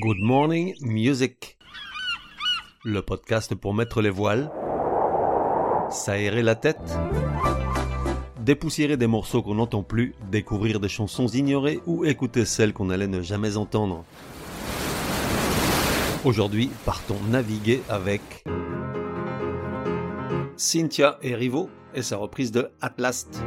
Good Morning Music. Le podcast pour mettre les voiles, s'aérer la tête, dépoussiérer des morceaux qu'on n'entend plus, découvrir des chansons ignorées ou écouter celles qu'on allait ne jamais entendre. Aujourd'hui, partons naviguer avec Cynthia Erivo et sa reprise de Atlast.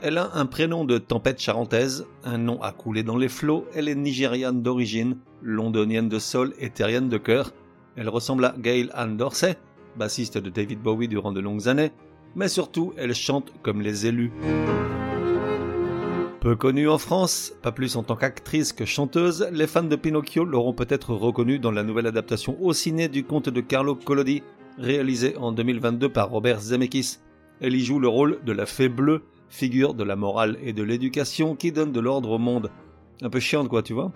Elle a un prénom de tempête charentaise, un nom à couler dans les flots, elle est nigériane d'origine, londonienne de sol et terrienne de cœur. Elle ressemble à Gail Ann Dorsey, bassiste de David Bowie durant de longues années, mais surtout elle chante comme les élus. Peu connue en France, pas plus en tant qu'actrice que chanteuse, les fans de Pinocchio l'auront peut-être reconnue dans la nouvelle adaptation au ciné du conte de Carlo Collodi, réalisé en 2022 par Robert Zemeckis. Elle y joue le rôle de la fée bleue, figure de la morale et de l'éducation qui donne de l'ordre au monde. Un peu chiante quoi, tu vois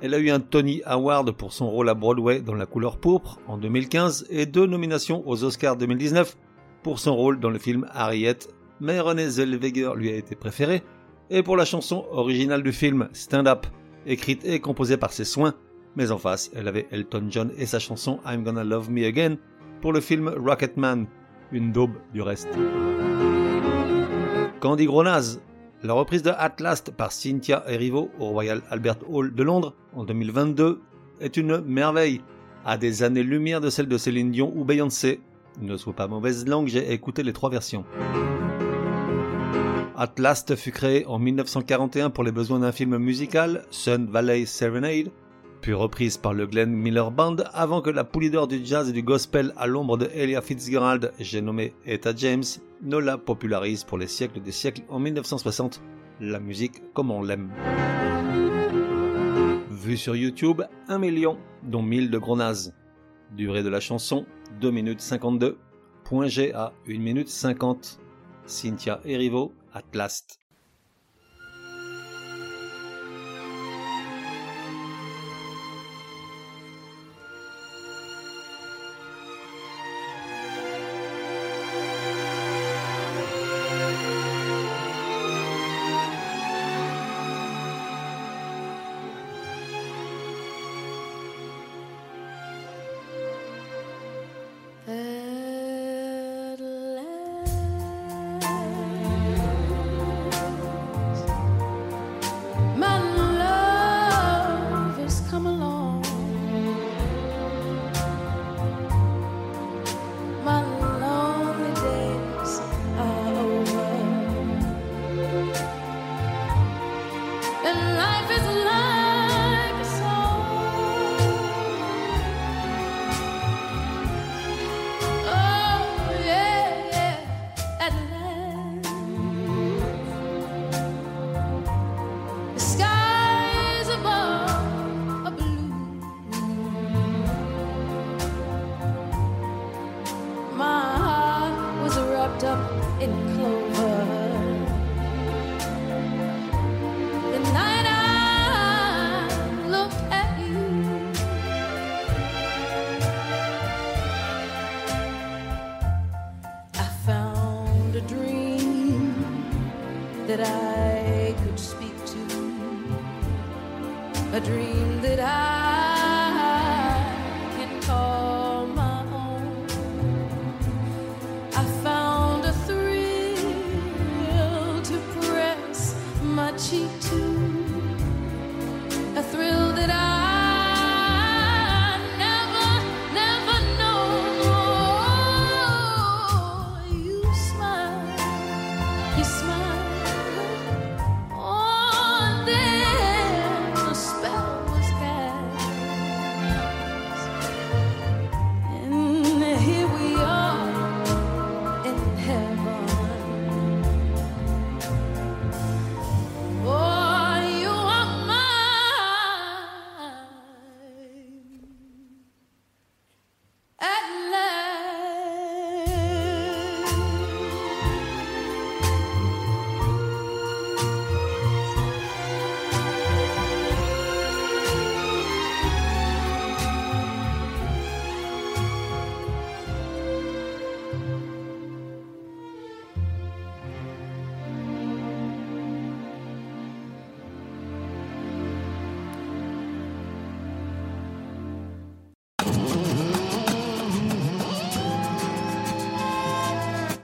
Elle a eu un Tony Award pour son rôle à Broadway dans La couleur pourpre en 2015 et deux nominations aux Oscars 2019 pour son rôle dans le film Harriet, mais René Zellweger lui a été préféré, et pour la chanson originale du film Stand Up, écrite et composée par ses soins, mais en face, elle avait Elton John et sa chanson I'm Gonna Love Me Again pour le film Rocketman, une daube du reste. Candy Gronaz, la reprise de Atlast par Cynthia Erivo au Royal Albert Hall de Londres en 2022 est une merveille, à des années-lumière de celle de Céline Dion ou Beyoncé. Ne sois pas mauvaise langue, j'ai écouté les trois versions. Atlast fut créé en 1941 pour les besoins d'un film musical, Sun Valley Serenade, puis reprise par le Glenn Miller Band avant que la poulidor du jazz et du gospel à l'ombre de Elia Fitzgerald, j'ai nommé Etta James, ne la popularise pour les siècles des siècles en 1960, la musique comme on l'aime. Vue sur YouTube, 1 million, dont 1000 de gros. Durée de la chanson, 2 minutes 52. Point G à 1 minute 50. Cynthia Erivo. At that I could speak to, a dream that I